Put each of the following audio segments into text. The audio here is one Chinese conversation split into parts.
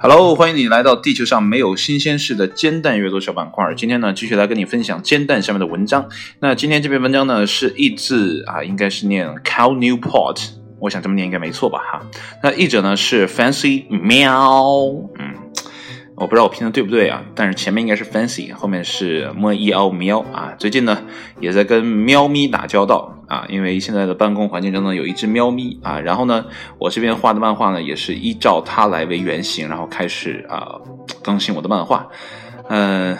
Hello，欢迎你来到地球上没有新鲜事的煎蛋阅读小板块。今天呢，继续来跟你分享煎蛋下面的文章。那今天这篇文章呢，是译自啊，应该是念 Cal Newport，我想这么念应该没错吧？哈，那译者呢是 Fancy 喵，嗯。我不知道我拼的对不对啊，但是前面应该是 fancy，后面是 m e o 喵啊。最近呢，也在跟喵咪打交道啊，因为现在的办公环境中呢有一只喵咪啊。然后呢，我这边画的漫画呢也是依照它来为原型，然后开始啊更新我的漫画，嗯。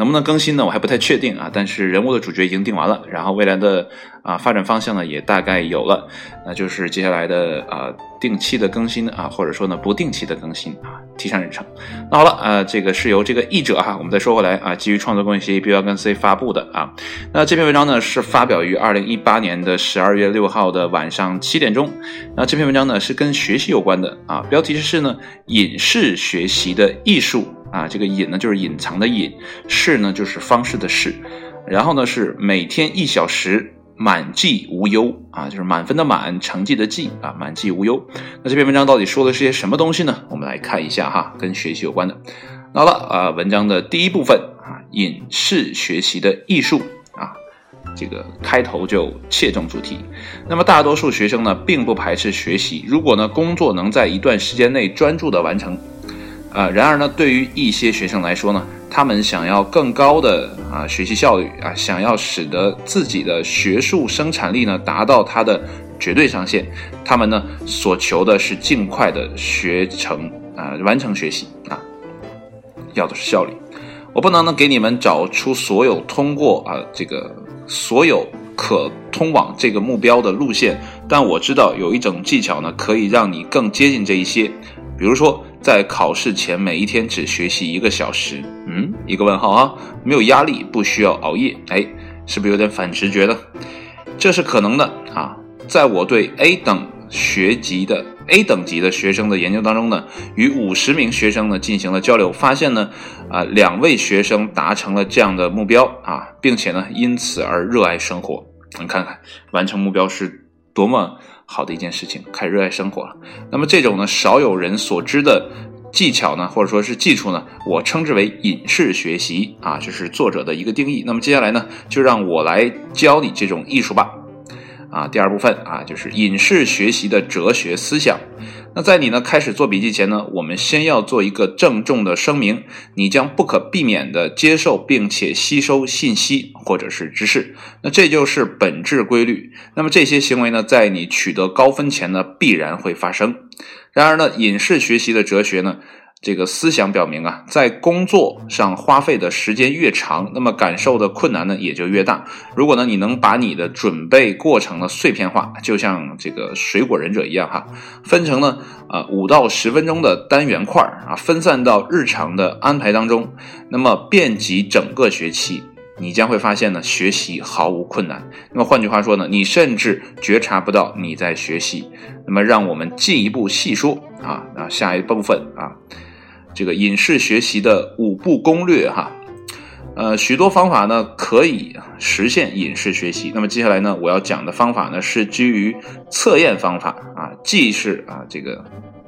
能不能更新呢？我还不太确定啊。但是人物的主角已经定完了，然后未来的啊发展方向呢也大概有了，那就是接下来的啊定期的更新啊，或者说呢不定期的更新啊，提上日程。那好了啊，这个是由这个译者哈，我们再说回来啊，基于创作公益协议 B 幺跟 C 发布的啊。那这篇文章呢是发表于二零一八年的十二月六号的晚上七点钟。那这篇文章呢是跟学习有关的啊，标题是呢影视学习的艺术。啊，这个隐呢就是隐藏的隐，式呢就是方式的式，然后呢是每天一小时，满记无忧啊，就是满分的满，成绩的绩啊，满记无忧。那这篇文章到底说的是些什么东西呢？我们来看一下哈，跟学习有关的。好了啊，文章的第一部分啊，隐式学习的艺术啊，这个开头就切中主题。那么大多数学生呢，并不排斥学习，如果呢工作能在一段时间内专注的完成。啊，然而呢，对于一些学生来说呢，他们想要更高的啊学习效率啊，想要使得自己的学术生产力呢达到它的绝对上限，他们呢所求的是尽快的学成啊，完成学习啊，要的是效率。我不能呢给你们找出所有通过啊这个所有可通往这个目标的路线，但我知道有一种技巧呢，可以让你更接近这一些。比如说，在考试前每一天只学习一个小时，嗯，一个问号啊，没有压力，不需要熬夜，哎，是不是有点反直觉呢？这是可能的啊。在我对 A 等学级的 A 等级的学生的研究当中呢，与五十名学生呢进行了交流，发现呢，啊，两位学生达成了这样的目标啊，并且呢，因此而热爱生活。你看看，完成目标是多么。好的一件事情，开始热爱生活了。那么这种呢少有人所知的技巧呢，或者说是技术呢，我称之为隐式学习啊，这是作者的一个定义。那么接下来呢，就让我来教你这种艺术吧。啊，第二部分啊，就是隐式学习的哲学思想。那在你呢开始做笔记前呢，我们先要做一个郑重的声明：你将不可避免地接受并且吸收信息或者是知识。那这就是本质规律。那么这些行为呢，在你取得高分前呢，必然会发生。然而呢，隐式学习的哲学呢？这个思想表明啊，在工作上花费的时间越长，那么感受的困难呢也就越大。如果呢你能把你的准备过程呢碎片化，就像这个水果忍者一样哈，分成呢啊五到十分钟的单元块啊，分散到日常的安排当中，那么遍及整个学期，你将会发现呢学习毫无困难。那么换句话说呢，你甚至觉察不到你在学习。那么让我们进一步细说啊啊下一部分啊。这个隐式学习的五步攻略哈，呃，许多方法呢可以实现隐式学习。那么接下来呢，我要讲的方法呢是基于测验方法啊，既是啊这个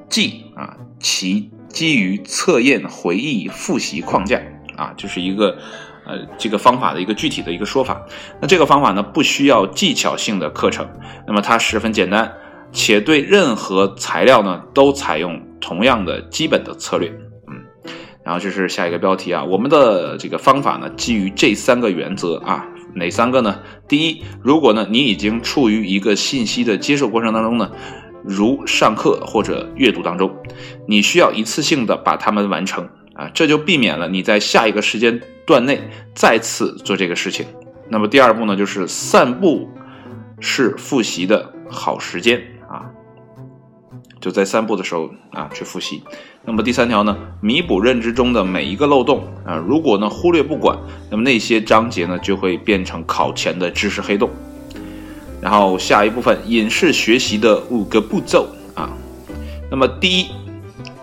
既啊其基于测验回忆复习框架啊，就是一个呃这个方法的一个具体的一个说法。那这个方法呢不需要技巧性的课程，那么它十分简单，且对任何材料呢都采用同样的基本的策略。然后这是下一个标题啊，我们的这个方法呢，基于这三个原则啊，哪三个呢？第一，如果呢你已经处于一个信息的接受过程当中呢，如上课或者阅读当中，你需要一次性的把它们完成啊，这就避免了你在下一个时间段内再次做这个事情。那么第二步呢，就是散步是复习的好时间啊。就在散步的时候啊，去复习。那么第三条呢，弥补认知中的每一个漏洞啊。如果呢忽略不管，那么那些章节呢就会变成考前的知识黑洞。然后下一部分，影视学习的五个步骤啊。那么第一，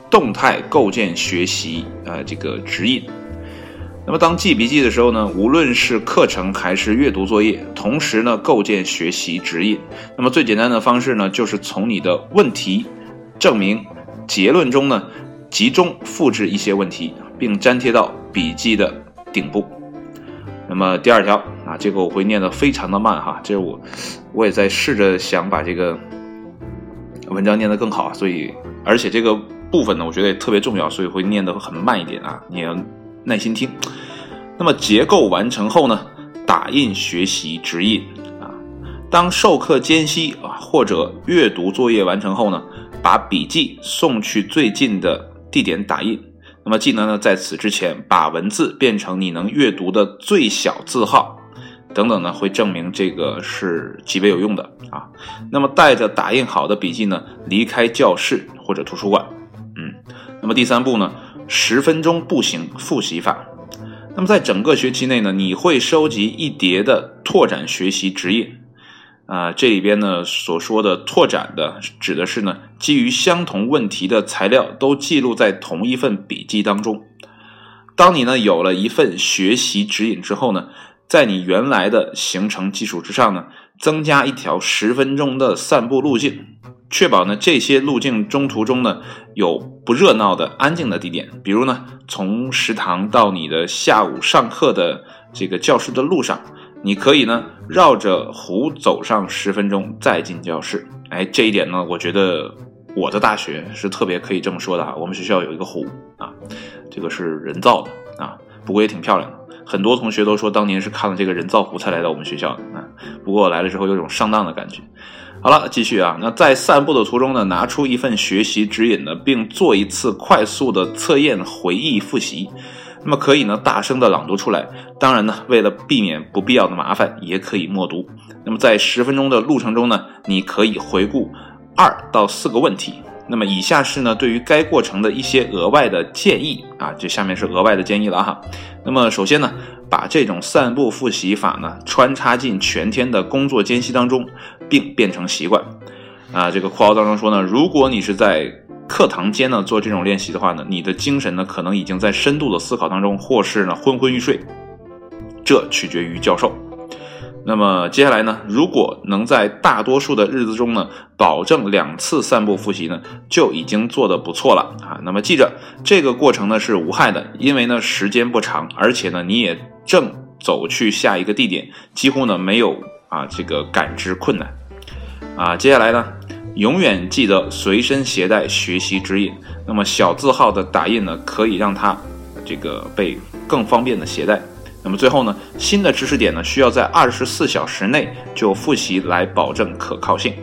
动态构建学习啊这个指引。那么当记笔记的时候呢，无论是课程还是阅读作业，同时呢构建学习指引。那么最简单的方式呢，就是从你的问题、证明、结论中呢，集中复制一些问题，并粘贴到笔记的顶部。那么第二条啊，这个我会念得非常的慢哈，这是我我也在试着想把这个文章念得更好，所以而且这个部分呢，我觉得也特别重要，所以会念得很慢一点啊，你要。耐心听。那么结构完成后呢，打印学习指引啊。当授课间隙啊或者阅读作业完成后呢，把笔记送去最近的地点打印。那么技能呢，在此之前把文字变成你能阅读的最小字号，等等呢，会证明这个是极为有用的啊。那么带着打印好的笔记呢，离开教室或者图书馆。嗯，那么第三步呢？十分钟步行复习法。那么在整个学期内呢，你会收集一叠的拓展学习指引。啊，这里边呢所说的拓展的，指的是呢基于相同问题的材料都记录在同一份笔记当中。当你呢有了一份学习指引之后呢，在你原来的行程基础之上呢，增加一条十分钟的散步路径。确保呢这些路径中途中呢有不热闹的安静的地点，比如呢从食堂到你的下午上课的这个教室的路上，你可以呢绕着湖走上十分钟再进教室。哎，这一点呢，我觉得我的大学是特别可以这么说的啊。我们学校有一个湖啊，这个是人造的啊，不过也挺漂亮的。很多同学都说当年是看了这个人造湖才来到我们学校的啊。不过来了之后有种上当的感觉。好了，继续啊。那在散步的途中呢，拿出一份学习指引呢，并做一次快速的测验、回忆、复习。那么可以呢，大声的朗读出来。当然呢，为了避免不必要的麻烦，也可以默读。那么在十分钟的路程中呢，你可以回顾二到四个问题。那么以下是呢，对于该过程的一些额外的建议啊，这下面是额外的建议了哈。那么首先呢，把这种散步复习法呢穿插进全天的工作间隙当中，并变成习惯。啊，这个括号当中说呢，如果你是在课堂间呢做这种练习的话呢，你的精神呢可能已经在深度的思考当中，或是呢昏昏欲睡，这取决于教授。那么接下来呢？如果能在大多数的日子中呢，保证两次散步复习呢，就已经做得不错了啊。那么记着，这个过程呢是无害的，因为呢时间不长，而且呢你也正走去下一个地点，几乎呢没有啊这个感知困难啊。接下来呢，永远记得随身携带学习指引。那么小字号的打印呢，可以让它这个被更方便的携带。那么最后呢，新的知识点呢，需要在二十四小时内就复习来保证可靠性。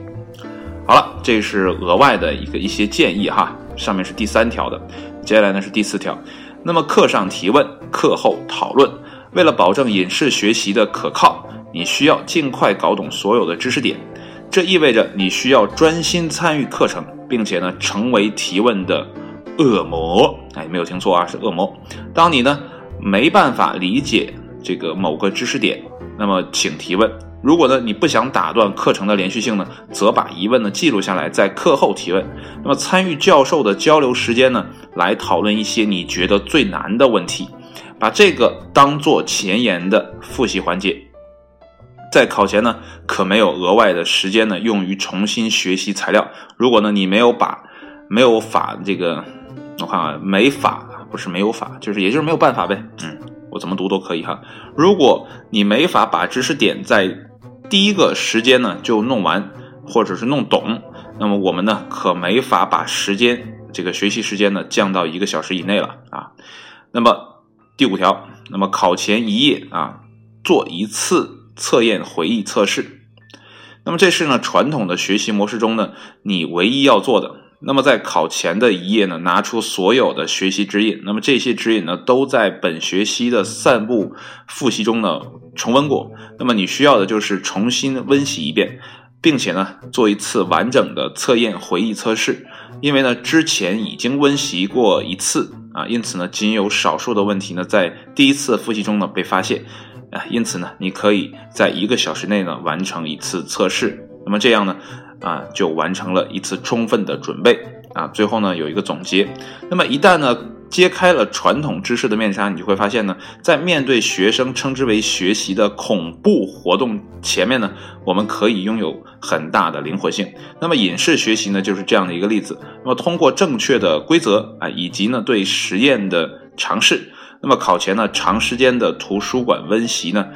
好了，这是额外的一个一些建议哈，上面是第三条的，接下来呢是第四条。那么课上提问，课后讨论，为了保证隐式学习的可靠，你需要尽快搞懂所有的知识点。这意味着你需要专心参与课程，并且呢成为提问的恶魔。哎，没有听错啊，是恶魔。当你呢。没办法理解这个某个知识点，那么请提问。如果呢你不想打断课程的连续性呢，则把疑问呢记录下来，在课后提问。那么参与教授的交流时间呢，来讨论一些你觉得最难的问题，把这个当做前沿的复习环节。在考前呢，可没有额外的时间呢用于重新学习材料。如果呢你没有把没有法这个，我看啊没法。不是没有法，就是也就是没有办法呗。嗯，我怎么读都可以哈。如果你没法把知识点在第一个时间呢就弄完，或者是弄懂，那么我们呢可没法把时间这个学习时间呢降到一个小时以内了啊。那么第五条，那么考前一夜啊做一次测验回忆测试，那么这是呢传统的学习模式中呢你唯一要做的。那么在考前的一页呢，拿出所有的学习指引。那么这些指引呢，都在本学期的散步复习中呢重温过。那么你需要的就是重新温习一遍，并且呢做一次完整的测验回忆测试。因为呢之前已经温习过一次啊，因此呢仅有少数的问题呢在第一次复习中呢被发现啊，因此呢你可以在一个小时内呢完成一次测试。那么这样呢？啊，就完成了一次充分的准备啊。最后呢，有一个总结。那么一旦呢揭开了传统知识的面纱，你就会发现呢，在面对学生称之为学习的恐怖活动前面呢，我们可以拥有很大的灵活性。那么影视学习呢，就是这样的一个例子。那么通过正确的规则啊，以及呢对实验的尝试，那么考前呢长时间的图书馆温习呢，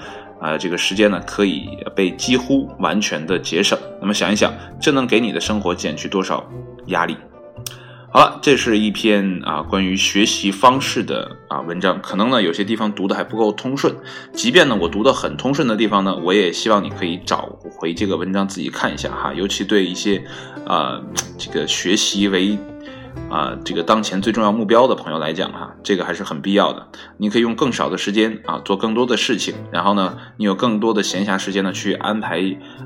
啊这个时间呢可以被几乎完全的节省。那么想一想，这能给你的生活减去多少压力？好了，这是一篇啊关于学习方式的啊文章，可能呢有些地方读的还不够通顺，即便呢我读的很通顺的地方呢，我也希望你可以找回这个文章自己看一下哈，尤其对一些啊这个学习为啊这个当前最重要目标的朋友来讲哈，这个还是很必要的。你可以用更少的时间啊做更多的事情，然后呢你有更多的闲暇时间呢去安排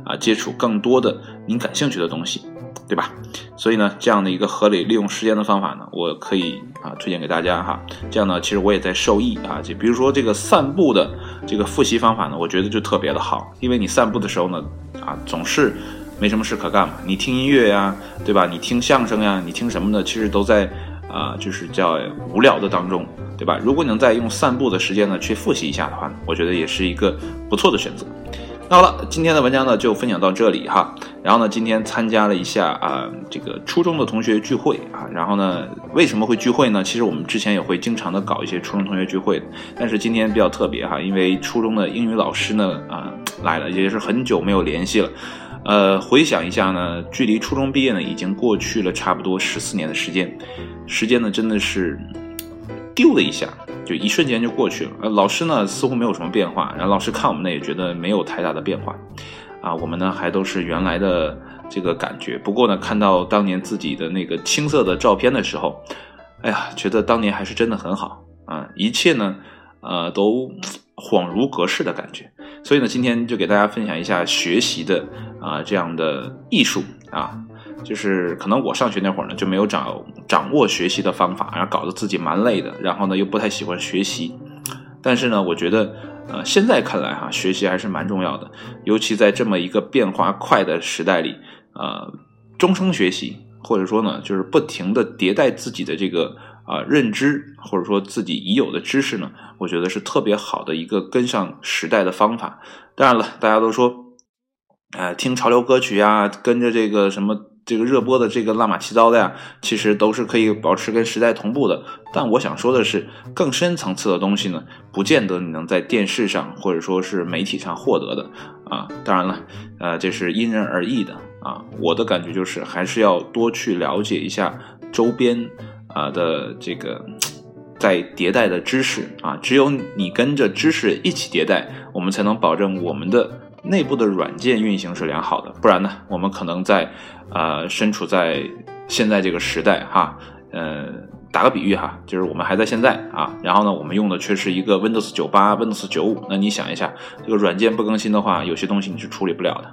啊接触更多的您感兴趣的东西。对吧？所以呢，这样的一个合理利用时间的方法呢，我可以啊推荐给大家哈。这样呢，其实我也在受益啊。就比如说这个散步的这个复习方法呢，我觉得就特别的好，因为你散步的时候呢，啊总是没什么事可干嘛，你听音乐呀，对吧？你听相声呀，你听什么呢？其实都在啊，就是叫无聊的当中，对吧？如果你能在用散步的时间呢去复习一下的话，我觉得也是一个不错的选择。那好了，今天的文章呢就分享到这里哈。然后呢，今天参加了一下啊这个初中的同学聚会啊。然后呢，为什么会聚会呢？其实我们之前也会经常的搞一些初中同学聚会，但是今天比较特别哈，因为初中的英语老师呢啊来了，也是很久没有联系了。呃，回想一下呢，距离初中毕业呢已经过去了差不多十四年的时间，时间呢真的是丢了一下。就一瞬间就过去了，呃，老师呢似乎没有什么变化，然后老师看我们呢也觉得没有太大的变化，啊，我们呢还都是原来的这个感觉。不过呢，看到当年自己的那个青涩的照片的时候，哎呀，觉得当年还是真的很好啊，一切呢，呃，都恍如隔世的感觉。所以呢，今天就给大家分享一下学习的啊这样的艺术啊。就是可能我上学那会儿呢，就没有掌掌握学习的方法，然后搞得自己蛮累的，然后呢又不太喜欢学习。但是呢，我觉得，呃，现在看来哈，学习还是蛮重要的，尤其在这么一个变化快的时代里，呃，终生学习，或者说呢，就是不停的迭代自己的这个啊认知，或者说自己已有的知识呢，我觉得是特别好的一个跟上时代的方法。当然了，大家都说，呃，听潮流歌曲呀，跟着这个什么。这个热播的这个乱码七糟的呀，其实都是可以保持跟时代同步的。但我想说的是，更深层次的东西呢，不见得你能在电视上或者说是媒体上获得的啊。当然了，呃，这是因人而异的啊。我的感觉就是，还是要多去了解一下周边啊的这个在迭代的知识啊。只有你跟着知识一起迭代，我们才能保证我们的。内部的软件运行是良好的，不然呢，我们可能在，呃，身处在现在这个时代哈，嗯，打个比喻哈，就是我们还在现在啊，然后呢，我们用的却是一个 Windows 九八、Windows 九五，那你想一下，这个软件不更新的话，有些东西你是处理不了的。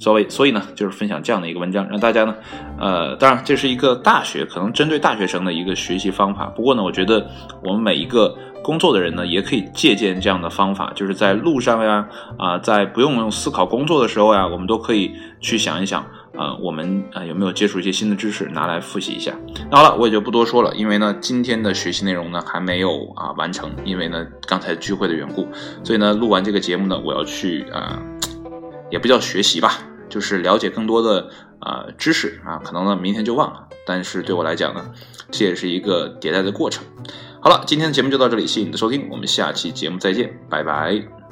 所以，所以呢，就是分享这样的一个文章，让大家呢，呃，当然这是一个大学，可能针对大学生的一个学习方法。不过呢，我觉得我们每一个。工作的人呢，也可以借鉴这样的方法，就是在路上呀，啊，在不用思考工作的时候呀，我们都可以去想一想，啊，我们啊有没有接触一些新的知识，拿来复习一下。那好了，我也就不多说了，因为呢，今天的学习内容呢还没有啊完成，因为呢刚才聚会的缘故，所以呢录完这个节目呢，我要去啊，也不叫学习吧，就是了解更多的啊知识啊，可能呢明天就忘了，但是对我来讲呢，这也是一个迭代的过程。好了，今天的节目就到这里，谢谢你的收听，我们下期节目再见，拜拜。